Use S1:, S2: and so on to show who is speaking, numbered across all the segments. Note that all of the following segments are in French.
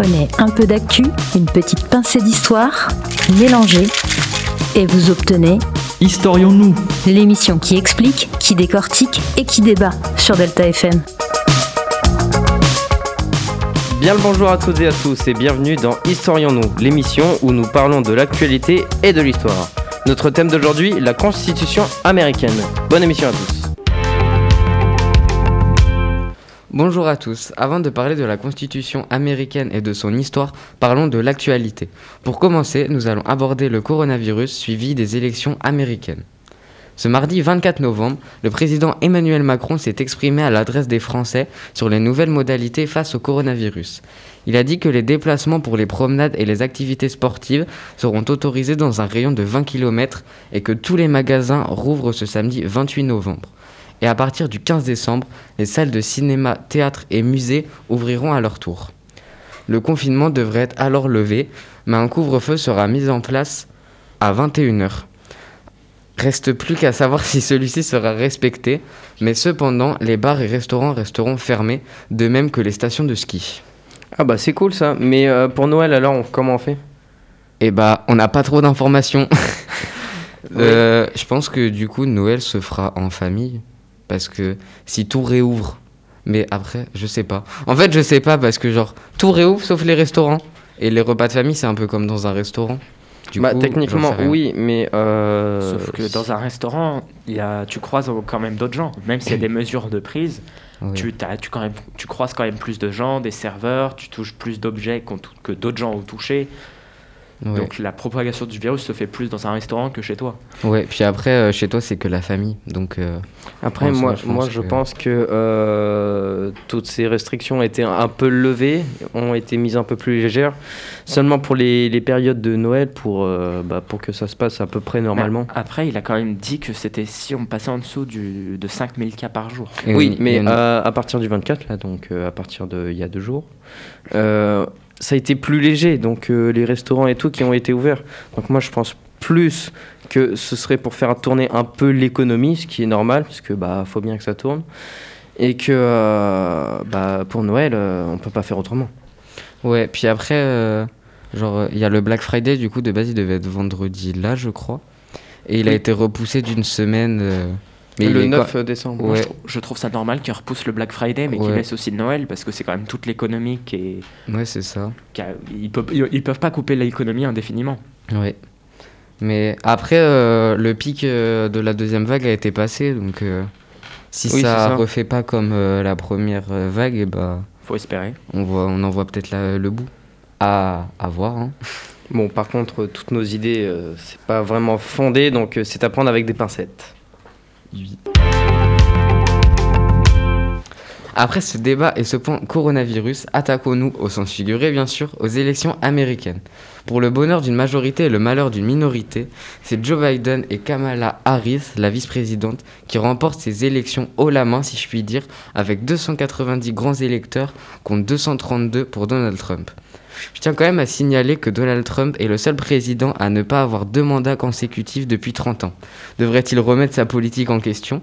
S1: Prenez un peu d'actu, une petite pincée d'histoire, mélangez et vous obtenez
S2: Historions-nous
S1: l'émission qui explique, qui décortique et qui débat sur Delta FM.
S3: Bien le bonjour à toutes et à tous et bienvenue dans Historions-nous, l'émission où nous parlons de l'actualité et de l'histoire. Notre thème d'aujourd'hui, la Constitution américaine. Bonne émission à tous. Bonjour à tous. Avant de parler de la Constitution américaine et de son histoire, parlons de l'actualité. Pour commencer, nous allons aborder le coronavirus suivi des élections américaines. Ce mardi 24 novembre, le président Emmanuel Macron s'est exprimé à l'adresse des Français sur les nouvelles modalités face au coronavirus. Il a dit que les déplacements pour les promenades et les activités sportives seront autorisés dans un rayon de 20 km et que tous les magasins rouvrent ce samedi 28 novembre et à partir du 15 décembre, les salles de cinéma, théâtre et musées ouvriront à leur tour. Le confinement devrait être alors levé, mais un couvre-feu sera mis en place à 21h. Reste plus qu'à savoir si celui-ci sera respecté, mais cependant, les bars et restaurants resteront fermés, de même que les stations de ski. Ah bah c'est cool ça, mais euh, pour Noël alors, comment on fait? Eh bah, on n'a pas trop d'informations. Euh, je pense que du coup, Noël se fera en famille. Parce que si tout réouvre, mais après, je sais pas. En fait, je sais pas parce que genre, tout réouvre sauf les restaurants. Et les repas de famille, c'est un peu comme dans un restaurant. Du bah, techniquement, oui, mais. Euh,
S4: sauf que dans un restaurant, y a, tu croises quand même d'autres gens. Même s'il y a des mesures de prise, tu, tu, quand même, tu croises quand même plus de gens, des serveurs, tu touches plus d'objets que d'autres gens ont touché. Donc la propagation du virus se fait plus dans un restaurant que chez toi.
S3: Ouais, puis après, euh, chez toi, c'est que la famille. Donc, euh, après, moi, je moi, je pense que euh, toutes ces restrictions ont été un peu levées, ont été mises un peu plus légères, seulement pour les, les périodes de Noël, pour, bah, pour que ça se passe à peu près normalement.
S4: après, il a quand même dit que c'était si on passait en dessous du, de 5000 cas par jour.
S3: oui, mais à partir du 24, là, donc à partir de il y a deux jours ça a été plus léger, donc euh, les restaurants et tout qui ont été ouverts. Donc moi je pense plus que ce serait pour faire tourner un peu l'économie, ce qui est normal, parce que bah faut bien que ça tourne, et que euh, bah, pour Noël euh, on peut pas faire autrement. Ouais, puis après genre il y a le Black Friday du coup de base il devait être vendredi là je crois, et il a été repoussé d'une semaine
S4: le 9 décembre. je, trouve ça normal qu'ils repoussent le Black Friday, mais qu'ils laissent aussi Noël, parce que c'est quand même toute l'économie qui est.
S3: Ouais, c'est ça.
S4: ils, peuvent, ils peuvent pas couper l'économie indéfiniment.
S3: Ouais. Mais après, euh, le pic euh, de la deuxième vague a été passé, donc euh, si ça, refait pas comme la première vague, et eh bah.
S4: Faut espérer.
S3: On, voit, on en voit peut-être le bout. À, à voir. Hein. Bon, par contre, toutes nos idées, c'est pas vraiment fondé, donc c'est à prendre avec des pincettes. Après ce débat et ce point coronavirus, attaquons-nous, au sens figuré bien sûr, aux élections américaines. Pour le bonheur d'une majorité et le malheur d'une minorité, c'est Joe Biden et Kamala Harris, la vice-présidente, qui remportent ces élections haut la main, si je puis dire, avec 290 grands électeurs contre 232 pour Donald Trump. Je tiens quand même à signaler que Donald Trump est le seul président à ne pas avoir deux mandats consécutifs depuis 30 ans. Devrait-il remettre sa politique en question?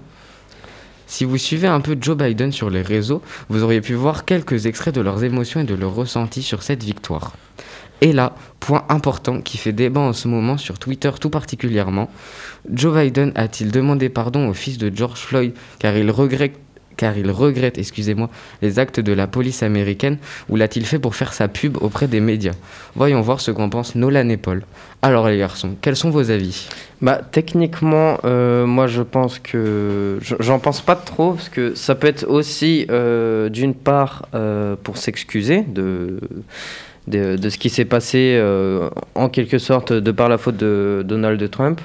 S3: Si vous suivez un peu Joe Biden sur les réseaux, vous auriez pu voir quelques extraits de leurs émotions et de leurs ressentis sur cette victoire. Et là, point important qui fait débat en ce moment sur Twitter tout particulièrement, Joe Biden a-t-il demandé pardon au fils de George Floyd car il regrette car il regrette, excusez-moi, les actes de la police américaine ou l'a-t-il fait pour faire sa pub auprès des médias Voyons voir ce qu'en pensent Nolan et Paul. Alors les garçons, quels sont vos avis? Bah techniquement, euh, moi je pense que j'en pense pas trop parce que ça peut être aussi euh, d'une part euh, pour s'excuser de, de, de ce qui s'est passé en quelque sorte de par la faute de Donald Trump.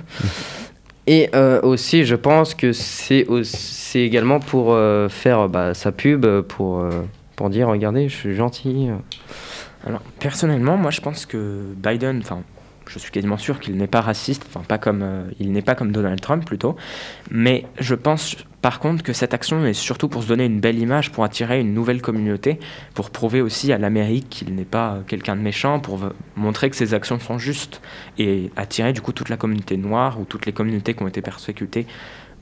S3: Et aussi, je pense que c'est également pour euh, faire bah, sa pub, pour, euh, pour dire regardez, je suis gentil.
S4: Alors, personnellement, moi je pense que Biden, enfin, je suis quasiment sûr qu'il n'est pas raciste, enfin, pas comme, euh, il n'est pas comme Donald Trump plutôt, mais je pense par contre que cette action est surtout pour se donner une belle image, pour attirer une nouvelle communauté, pour prouver aussi à l'Amérique qu'il n'est pas quelqu'un de méchant, pour montrer que ses actions sont justes et attirer du coup toute la communauté noire ou toutes les communautés qui ont été persécutées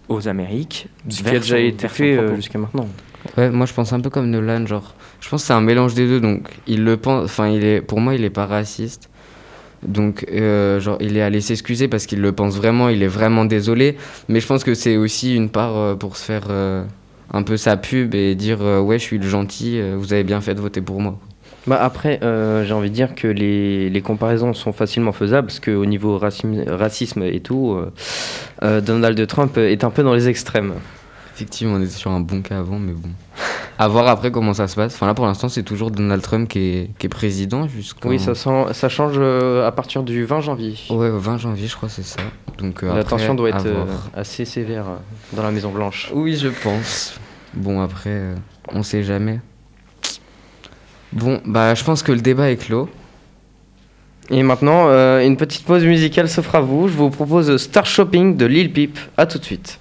S4: aux Amériques.
S5: Ce qui a déjà été fait euh, jusqu'à maintenant.
S3: Ouais, moi je pense un peu comme Nolan, genre, je pense que c'est un mélange des deux, donc il le pense, enfin, il est, pour moi, il est pas raciste. Donc, euh, genre, il est allé s'excuser parce qu'il le pense vraiment, il est vraiment désolé. Mais je pense que c'est aussi une part euh, pour se faire un peu sa pub et dire Ouais, je suis le gentil, vous avez bien fait de voter pour moi.
S5: Bah après, euh, j'ai envie de dire que les, les, comparaisons sont facilement faisables parce qu'au niveau racisme, racisme et tout, euh, euh, Donald Trump est un peu dans les extrêmes.
S3: Effectivement, on était sur un bon cas avant, mais bon. À voir après comment ça se passe. Enfin là, pour l'instant, c'est toujours Donald Trump qui est, qui est président jusqu'au.
S5: Oui, ça, sent, ça change à partir du 20 janvier.
S3: Ouais, 20 janvier, je crois, c'est ça.
S5: Donc la tension doit être assez sévère dans la Maison Blanche.
S3: Oui, je pense. Bon, après, on sait jamais. Bon, bah je pense que le débat est clos.
S5: Et maintenant, euh, une petite pause musicale s'offre à vous. Je vous propose Star Shopping de Lil Peep. A tout de suite.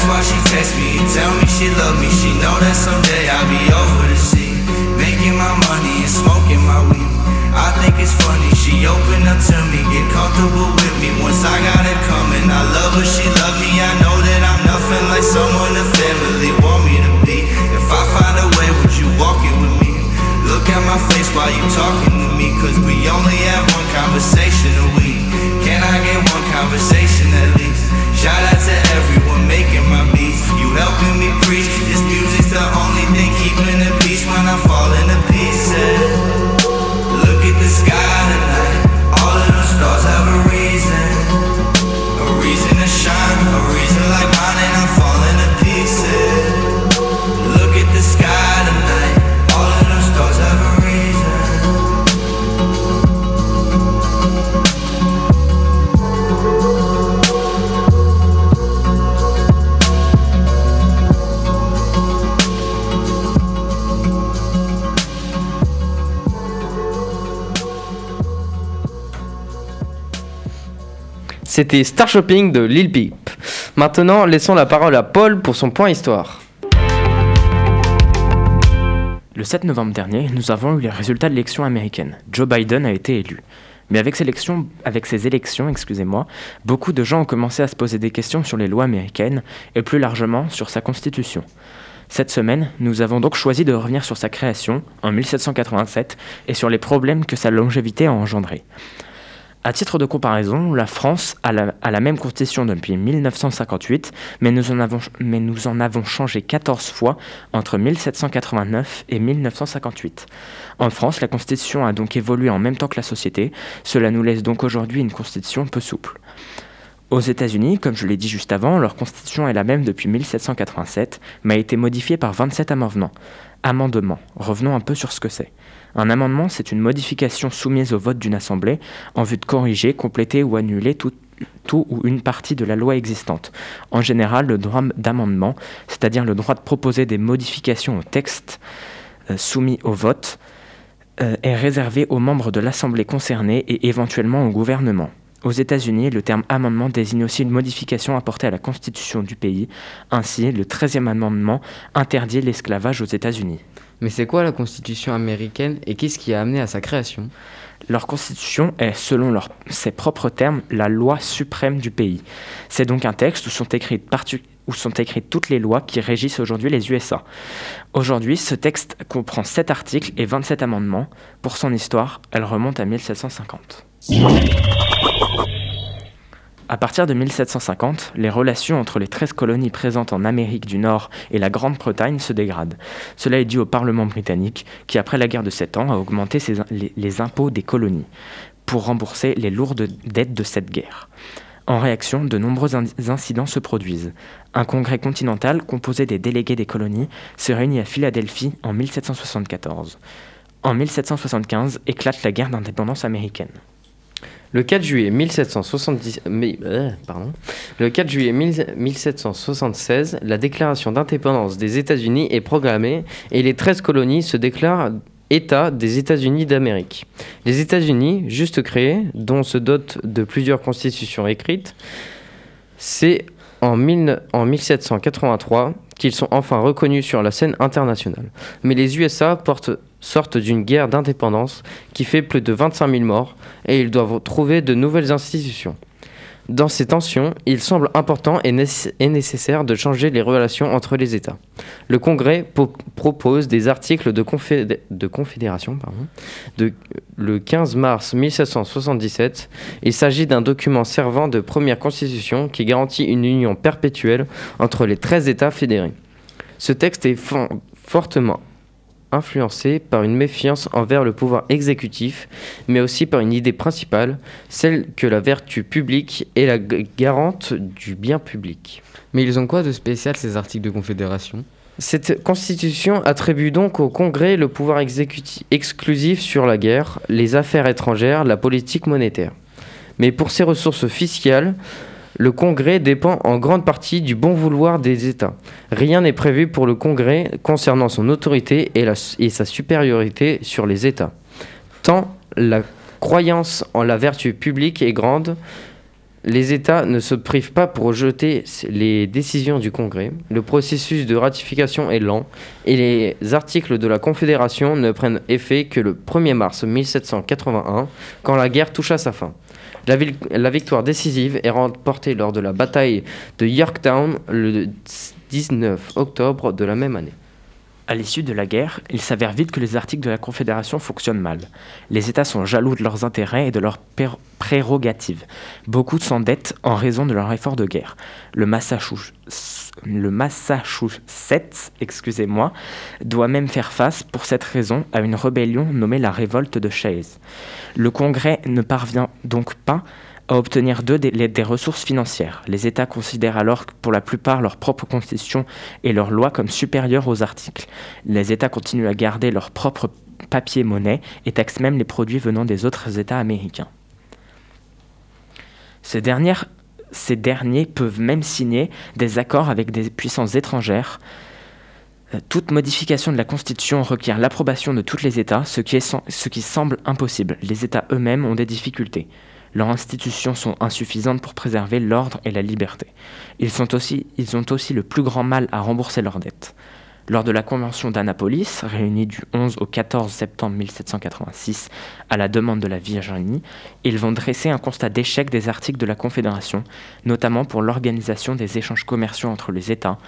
S5: That's why she text me and tell me she love me. She know that someday I'll be over the sea, making my money and smoking my weed. I think it's funny she opened up to me, get comfortable with me. Once I got it coming, I love her, she love me. I know that I'm nothing like someone the family want me to be. If I find a way, would you walk it with me? Look at my face while you talking to me, cause we only have one conversation a week. Can I get one conversation at least? Shout out to everyone making my beats. You helping me preach. This music's the only thing keeping the peace when I fall into pieces. Look at the sky. C'était Star Shopping de Lil Peep. Maintenant, laissons la parole à Paul pour son point histoire.
S4: Le 7 novembre dernier, nous avons eu les résultats de l'élection américaine. Joe Biden a été élu. Mais avec ces élections, excusez-moi, beaucoup de gens ont commencé à se poser des questions sur les lois américaines et plus largement sur sa constitution. Cette semaine, nous avons donc choisi de revenir sur sa création, en 1787, et sur les problèmes que sa longévité a engendrés. À titre de comparaison, la France a la, même constitution depuis 1958, mais nous, en avons, mais nous en avons changé 14 fois entre 1789 et 1958. En France, la constitution a donc évolué en même temps que la société, cela nous laisse donc aujourd'hui une constitution peu souple. Aux États-Unis, comme je l'ai dit juste avant, leur constitution est la même depuis 1787, mais a été modifiée par 27 amendements. Amendements. Revenons un peu sur ce que c'est. Un amendement, c'est une modification soumise au vote d'une assemblée en vue de corriger, compléter ou annuler tout, ou une partie de la loi existante. En général, le droit d'amendement, c'est-à-dire le droit de proposer des modifications au texte euh, soumis au vote, euh, est réservé aux membres de l'Assemblée concernée et éventuellement au gouvernement. Aux États-Unis, le terme amendement désigne aussi une modification apportée à la constitution du pays. Ainsi, le 13e amendement interdit l'esclavage aux États-Unis.
S3: Mais c'est quoi la Constitution américaine et qu'est-ce qui a amené à sa création?
S4: Leur Constitution est, selon ses propres termes, la loi suprême du pays. C'est donc un texte où sont, écrites où sont écrites toutes les lois qui régissent aujourd'hui les USA. Aujourd'hui, ce texte comprend 7 articles et 27 amendements. Pour son histoire, elle remonte à 1750. À partir de 1750, les relations entre les 13 colonies présentes en Amérique du Nord et la Grande-Bretagne se dégradent. Cela est dû au Parlement britannique qui, après la guerre de Sept Ans, a augmenté les impôts des colonies pour rembourser les lourdes dettes de cette guerre. En réaction, de nombreux incidents se produisent. Un congrès continental composé des délégués des colonies se réunit à Philadelphie en 1774. En 1775 éclate la guerre d'indépendance américaine.
S2: Le 4 juillet 1770, euh, pardon, le 4 juillet 1776, la déclaration d'indépendance des États-Unis est proclamée et les 13 colonies se déclarent État des États-Unis d'Amérique. Les États-Unis, juste créés, dont se dotent de plusieurs constitutions écrites, c'est en, en 1783 qu'ils sont enfin reconnus sur la scène internationale. Mais les USA portent sortent d'une guerre d'indépendance qui fait plus de 25 000 morts et ils doivent trouver de nouvelles institutions. Dans ces tensions, il semble important et, nécessaire de changer les relations entre les États. Le Congrès propose des articles de, confédération le 15 mars 1777. Il s'agit d'un document servant de première constitution qui garantit une union perpétuelle entre les 13 États fédérés. Ce texte est fortement influencé par une méfiance envers le pouvoir exécutif, mais aussi par une idée principale, celle que la vertu publique est la garante du bien public.
S3: Mais ils ont quoi de spécial ces articles de confédération?
S2: Cette constitution attribue donc au Congrès le pouvoir exécutif exclusif sur la guerre, les affaires étrangères, la politique monétaire. Mais pour ses ressources fiscales, le Congrès dépend en grande partie du bon vouloir des États. Rien n'est prévu pour le Congrès concernant son autorité et, sa supériorité sur les États. Tant la croyance en la vertu publique est grande, les États ne se privent pas pour rejeter les décisions du Congrès. Le processus de ratification est lent et les articles de la Confédération ne prennent effet que le 1er mars 1781, quand la guerre touche à sa fin. La, victoire décisive est remportée lors de la bataille de Yorktown le 19 octobre de la même année.
S4: À l'issue de la guerre, il s'avère vite que les articles de la Confédération fonctionnent mal. Les États sont jaloux de leurs intérêts et de leurs prérogatives. Beaucoup s'endettent en raison de leur effort de guerre. Le Massachusetts, excusez-moi, doit même faire face, pour cette raison, à une rébellion nommée la révolte de Chase. Le Congrès ne parvient donc pas obtenir d'eux des, ressources financières. Les États considèrent alors pour la plupart leur propre constitution et leurs lois comme supérieures aux articles. Les États continuent à garder leur propre papier-monnaie et taxent même les produits venant des autres États américains. Ces, derniers peuvent même signer des accords avec des puissances étrangères. Euh, toute modification de la Constitution requiert l'approbation de tous les États, ce qui semble impossible. Les États eux-mêmes ont des difficultés leurs institutions sont insuffisantes pour préserver l'ordre et la liberté. Ils, ont aussi le plus grand mal à rembourser leurs dettes. Lors de la Convention d'Annapolis, réunie du 11 au 14 septembre 1786 à la demande de la Virginie, ils vont dresser un constat d'échec des articles de la Confédération, notamment pour l'organisation des échanges commerciaux entre les États.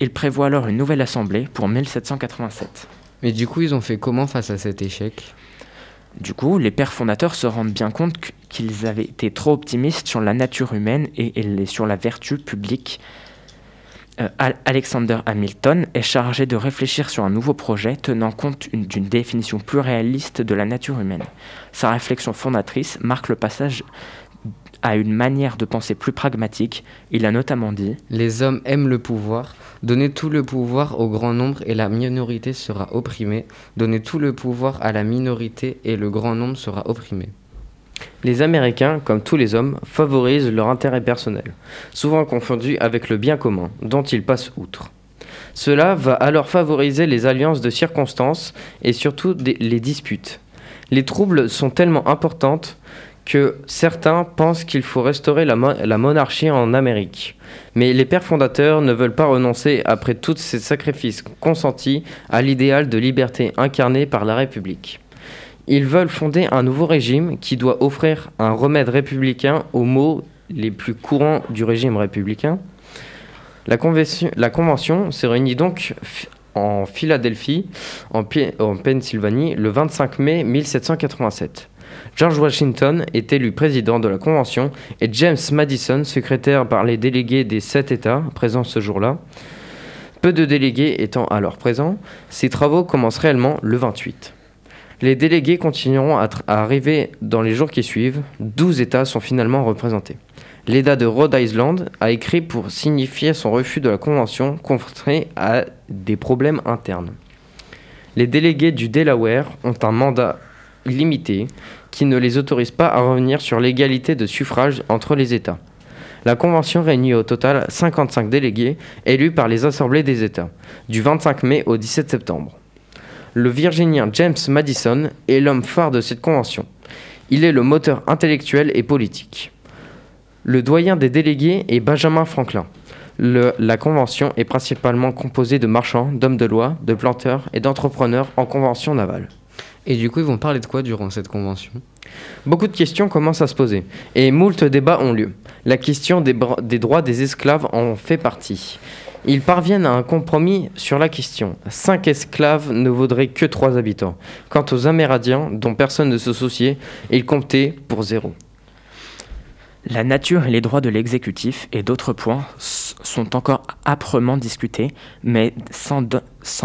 S4: Ils prévoient alors une nouvelle assemblée pour 1787.
S3: Mais du coup, ils ont fait comment face à cet échec?
S4: Du coup, les pères fondateurs se rendent bien compte qu'ils avaient été trop optimistes sur la nature humaine et, sur la vertu publique. Euh, Alexander Hamilton est chargé de réfléchir sur un nouveau projet tenant compte d'une définition plus réaliste de la nature humaine. Sa réflexion fondatrice marque le passage à une manière de penser plus pragmatique. Il a notamment dit
S3: Les hommes aiment le pouvoir, donnez tout le pouvoir au grand nombre et la minorité sera opprimée, donnez tout le pouvoir à la minorité et le grand nombre sera opprimé.
S2: Les Américains, comme tous les hommes, favorisent leur intérêt personnel, souvent confondu avec le bien commun, dont ils passent outre. Cela va alors favoriser les alliances de circonstances et surtout les disputes. Les troubles sont tellement importantes que certains pensent qu'il faut restaurer la, monarchie en Amérique. Mais les pères fondateurs ne veulent pas renoncer, après tous ces sacrifices consentis, à l'idéal de liberté incarné par la République. Ils veulent fonder un nouveau régime qui doit offrir un remède républicain aux maux les plus courants du régime républicain. La, convention, se réunit donc en Philadelphie, en, en Pennsylvanie, le 25 mai 1787. George Washington est élu président de la Convention et James Madison secrétaire par les délégués des sept États présents ce jour-là. Peu de délégués étant alors présents, ces travaux commencent réellement le 28. Les délégués continueront à, arriver dans les jours qui suivent. 12 États sont finalement représentés. L'État de Rhode Island a écrit pour signifier son refus de la Convention confronté à des problèmes internes. Les délégués du Delaware ont un mandat limité qui ne les autorise pas à revenir sur l'égalité de suffrage entre les États. La Convention réunit au total 55 délégués élus par les assemblées des États, du 25 mai au 17 septembre. Le Virginien James Madison est l'homme phare de cette convention. Il est le moteur intellectuel et politique. Le doyen des délégués est Benjamin Franklin. la convention est principalement composée de marchands, d'hommes de loi, de planteurs et d'entrepreneurs en convention navale.
S3: Et du coup, ils vont parler de quoi durant cette convention?
S2: Beaucoup de questions commencent à se poser, et moult débats ont lieu. La question des, droits des esclaves en fait partie. Ils parviennent à un compromis sur la question. Cinq esclaves ne vaudraient que trois habitants. Quant aux Amérindiens, dont personne ne se souciait, ils comptaient pour zéro.
S4: La nature et les droits de l'exécutif et d'autres points sont encore âprement discutés, mais sans,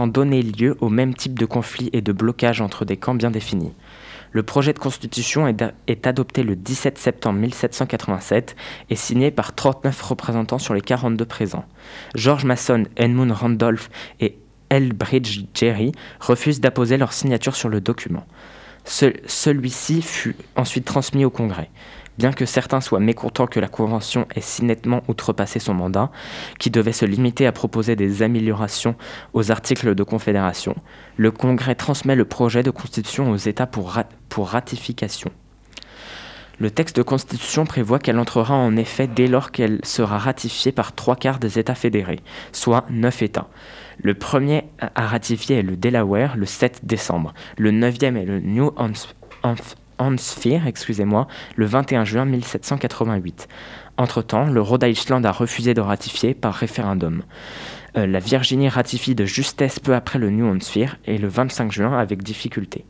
S4: donner lieu au même type de conflit et de blocage entre des camps bien définis. Le projet de constitution est, adopté le 17 septembre 1787 et signé par 39 représentants sur les 42 présents. George Mason, Edmund Randolph et Elbridge Gerry refusent d'apposer leur signature sur le document. Celui-ci fut ensuite transmis au Congrès. Bien que certains soient mécontents que la Convention ait si nettement outrepassé son mandat, qui devait se limiter à proposer des améliorations aux articles de Confédération, le Congrès transmet le projet de Constitution aux États pour, ratification. Le texte de Constitution prévoit qu'elle entrera en effet dès lors qu'elle sera ratifiée par trois quarts des États fédérés, soit neuf États. Le premier à ratifier est le Delaware le 7 décembre. Le neuvième est le New Hampshire, excusez-moi, le 21 juin 1788. Entre-temps, le Rhode Island a refusé de ratifier par référendum. Euh, la Virginie ratifie de justesse peu après le New Hampshire et le 25 juin avec difficulté.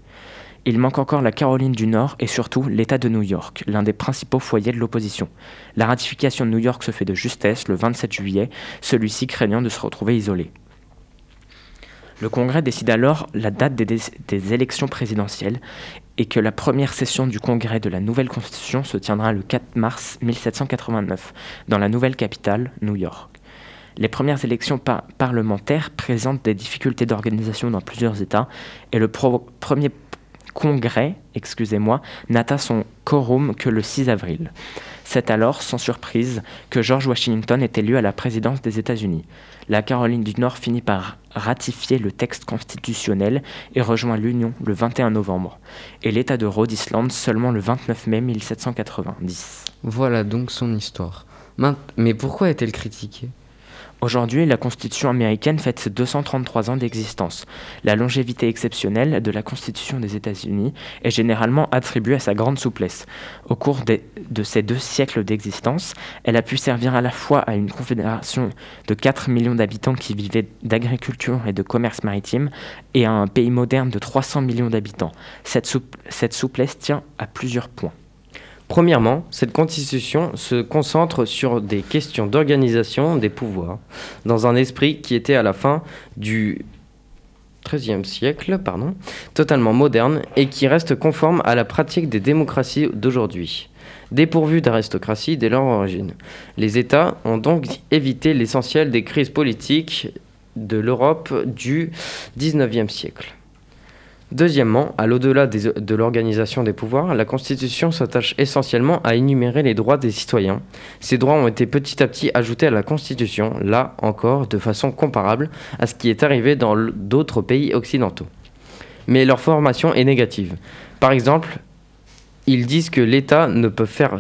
S4: Il manque encore la Caroline du Nord et surtout l'État de New York, l'un des principaux foyers de l'opposition. La ratification de New York se fait de justesse le 27 juillet, celui-ci craignant de se retrouver isolé. Le Congrès décide alors la date des, élections présidentielles et que la première session du Congrès de la nouvelle Constitution se tiendra le 4 mars 1789 dans la nouvelle capitale, New York. Les premières élections parlementaires présentent des difficultés d'organisation dans plusieurs États et le premier congrès, excusez-moi, n'atteint son quorum que le 6 avril. C'est alors, sans surprise, que George Washington est élu à la présidence des États-Unis. La Caroline du Nord finit par ratifier le texte constitutionnel et rejoint l'Union le 21 novembre, et l'État de Rhode Island seulement le 29 mai 1790.
S3: Voilà donc son histoire. Mais pourquoi est-elle critiquée?
S4: Aujourd'hui, la Constitution américaine fête ses 233 ans d'existence. La longévité exceptionnelle de la Constitution des États-Unis est généralement attribuée à sa grande souplesse. Au cours de ces deux siècles d'existence, elle a pu servir à la fois à une confédération de 4 millions d'habitants qui vivaient d'agriculture et de commerce maritime et à un pays moderne de 300 millions d'habitants. Cette, cette souplesse tient à plusieurs points.
S2: Premièrement, cette constitution se concentre sur des questions d'organisation des pouvoirs, dans un esprit qui était à la fin du XIIIe siècle, totalement moderne et qui reste conforme à la pratique des démocraties d'aujourd'hui. Dépourvu d'aristocratie dès leur origine. Les États ont donc évité l'essentiel des crises politiques de l'Europe du XIXe siècle. Deuxièmement, à l'au-delà de l'organisation des pouvoirs, la Constitution s'attache essentiellement à énumérer les droits des citoyens. Ces droits ont été petit à petit ajoutés à la Constitution, là encore de façon comparable à ce qui est arrivé dans d'autres pays occidentaux. Mais leur formation est négative. Par exemple, ils disent que l'État ne, peut faire,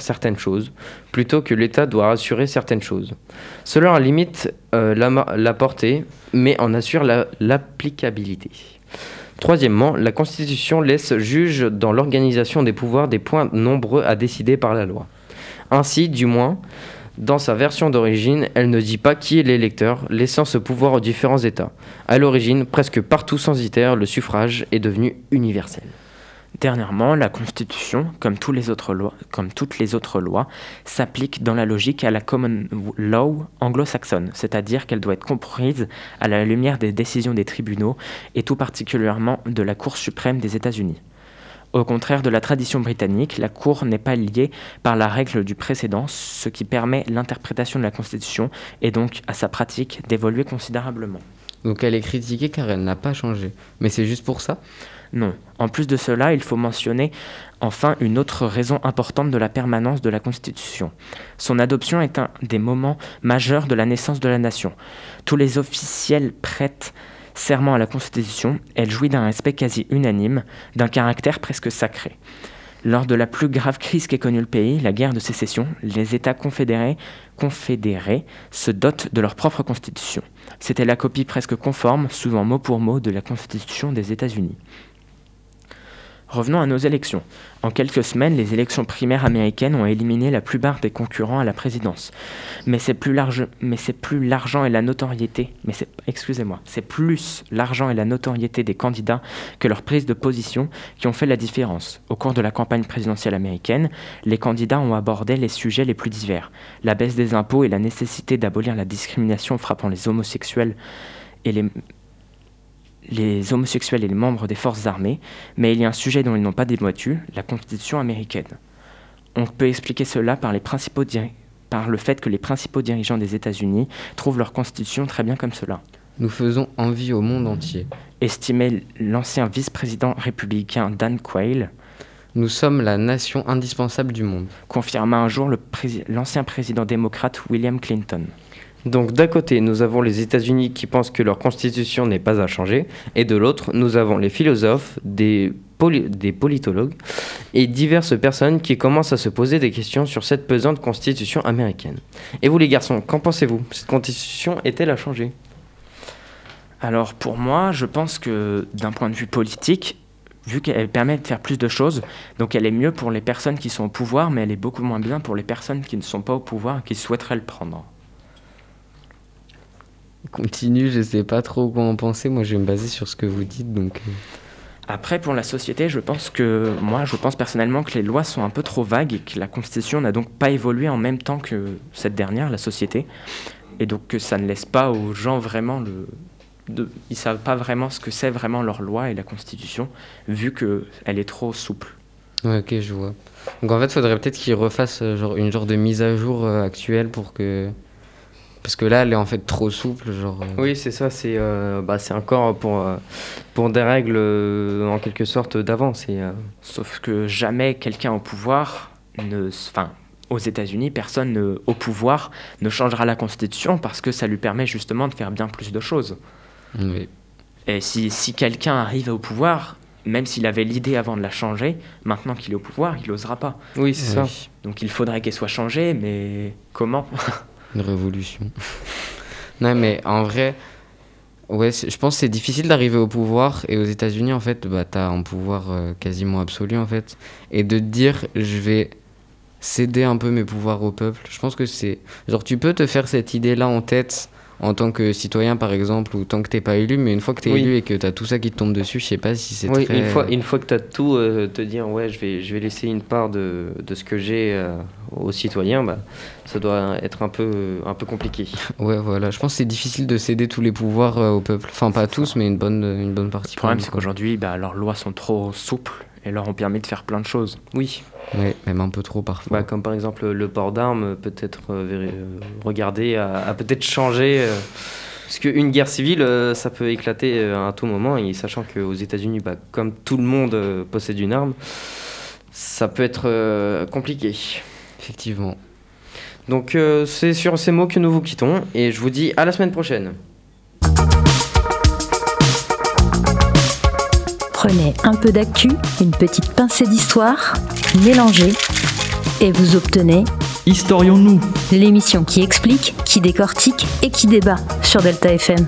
S2: certaines choses, plutôt que l'État doit assurer certaines choses. Cela limite euh, la, portée, mais en assure l'applicabilité. Troisièmement, la Constitution laisse juge dans l'organisation des pouvoirs des points nombreux à décider par la loi. Ainsi, du moins, Dans sa version d'origine, elle ne dit pas qui est l'électeur, laissant ce pouvoir aux différents États. À l'origine, presque partout censitaire, le suffrage est devenu universel.
S4: Dernièrement, la Constitution, comme, toutes les autres lois, s'applique dans la logique à la common law anglo-saxonne, c'est-à-dire qu'elle doit être comprise à la lumière des décisions des tribunaux et tout particulièrement de la Cour suprême des États-Unis. Au contraire de la tradition britannique, la Cour n'est pas liée par la règle du précédent, ce qui permet l'interprétation de la Constitution et donc à sa pratique d'évoluer considérablement.
S3: Donc elle est critiquée car elle n'a pas changé. Mais c'est juste pour ça?
S4: Non. En plus de cela, il faut mentionner enfin une autre raison importante de la permanence de la Constitution. Son adoption est un des moments majeurs de la naissance de la nation. Tous les officiels prêtent serment à la Constitution, elle jouit d'un respect quasi unanime, d'un caractère presque sacré. Lors de la plus grave crise qu'ait connue le pays, la guerre de sécession, les États confédérés, confédérés se dotent de leur propre constitution. C'était la copie presque conforme, souvent mot pour mot, de la Constitution des États-Unis. Revenons à nos élections. En quelques semaines, les élections primaires américaines ont éliminé la plupart des concurrents à la présidence. Mais c'est plus l'argent et la notoriété, excusez-moi, c'est plus l'argent et la notoriété des candidats que leur prise de position qui ont fait la différence. Au cours de la campagne présidentielle américaine, les candidats ont abordé les sujets les plus divers la baisse des impôts et la nécessité d'abolir la discrimination frappant les homosexuels et les les homosexuels et les membres des forces armées, mais il y a un sujet dont ils n'ont pas débattu, la Constitution américaine. On peut expliquer cela par, les principaux par le fait que les principaux dirigeants des États-Unis trouvent leur Constitution très bien comme cela.
S3: Nous faisons envie au monde entier.
S4: Estimait l'ancien vice-président républicain Dan Quayle.
S3: Nous sommes la nation indispensable du monde.
S4: Confirma un jour l'ancien président démocrate William Clinton.
S2: Donc d'un côté, nous avons les États-Unis qui pensent que leur constitution n'est pas à changer, et de l'autre, nous avons les philosophes, des, politologues et diverses personnes qui commencent à se poser des questions sur cette pesante constitution américaine. Et vous les garçons, qu'en pensez-vous? Cette constitution est-elle à changer?
S4: Alors pour moi, je pense que d'un point de vue politique, vu qu'elle permet de faire plus de choses, donc elle est mieux pour les personnes qui sont au pouvoir, mais elle est beaucoup moins bien pour les personnes qui ne sont pas au pouvoir et qui souhaiteraient le prendre.
S3: Continue, je sais pas trop quoi en penser. Moi, je vais me baser sur ce que vous dites. Donc. Euh.
S4: Après, pour la société, je pense que moi, je pense personnellement que les lois sont un peu trop vagues et que la Constitution n'a donc pas évolué en même temps que cette dernière, la société, et donc que ça ne laisse pas aux gens vraiment le, de, ils savent pas vraiment ce que c'est vraiment leur loi et la Constitution, vu que elle est trop souple.
S3: Ouais, ok, je vois. Donc en fait, il faudrait peut-être qu'ils refassent euh, genre une genre de mise à jour euh, actuelle pour que parce que là, elle est en fait trop souple. Genre, euh.
S2: Oui, c'est ça. C'est euh, bah, encore pour, euh, pour des règles en quelque sorte d'avance.
S4: Sauf que jamais quelqu'un au pouvoir, ne, enfin, aux États-Unis, personne au pouvoir ne changera la Constitution parce que ça lui permet justement de faire bien plus de choses.
S3: Oui.
S4: Et si, si quelqu'un arrive au pouvoir, même s'il avait l'idée avant de la changer, maintenant qu'il est au pouvoir, il n'osera pas.
S2: Oui, c'est ça.
S4: Donc il faudrait qu'elle soit changée, mais comment?
S3: Une révolution. non, mais en vrai, ouais, je pense que c'est difficile d'arriver au pouvoir. Et aux États-Unis, en fait, bah, tu as un pouvoir euh, quasiment absolu, en fait. Et de te dire, je vais céder un peu mes pouvoirs au peuple, je pense que c'est. Genre, tu peux te faire cette idée-là en tête en tant que citoyen par exemple ou tant que t'es pas élu mais une fois que t'es es élu et que t'as tout ça qui te tombe dessus je sais pas si c'est
S2: oui,
S3: très...
S2: une fois une fois que t'as tout euh, te dire ouais je vais je vais laisser une part de, de ce que j'ai euh, aux citoyens bah ça doit être un peu un peu compliqué.
S3: Ouais voilà. Je pense que c'est difficile de céder tous les pouvoirs euh, au peuple. Enfin pas tous mais une bonne une bonne partie
S4: le problème c'est qu'aujourd'hui bah, leurs lois sont trop souples et leur ont permis de faire plein de choses
S2: oui
S3: oui, même un peu trop parfois.
S2: Bah, comme par exemple le port d'armes, peut-être euh, euh, regarder, à, peut-être changer. Euh, parce qu'une guerre civile, ça peut éclater à tout moment, et sachant qu'aux États-Unis, bah, comme tout le monde possède une arme, ça peut être compliqué.
S3: Effectivement.
S2: Donc c'est sur ces mots que nous vous quittons, et je vous dis à la semaine prochaine.
S1: Prenez un peu d'actu, une petite pincée d'histoire, mélangez et vous obtenez
S6: Historions-nous
S1: L'émission qui explique, qui décortique et qui débat sur Delta FM.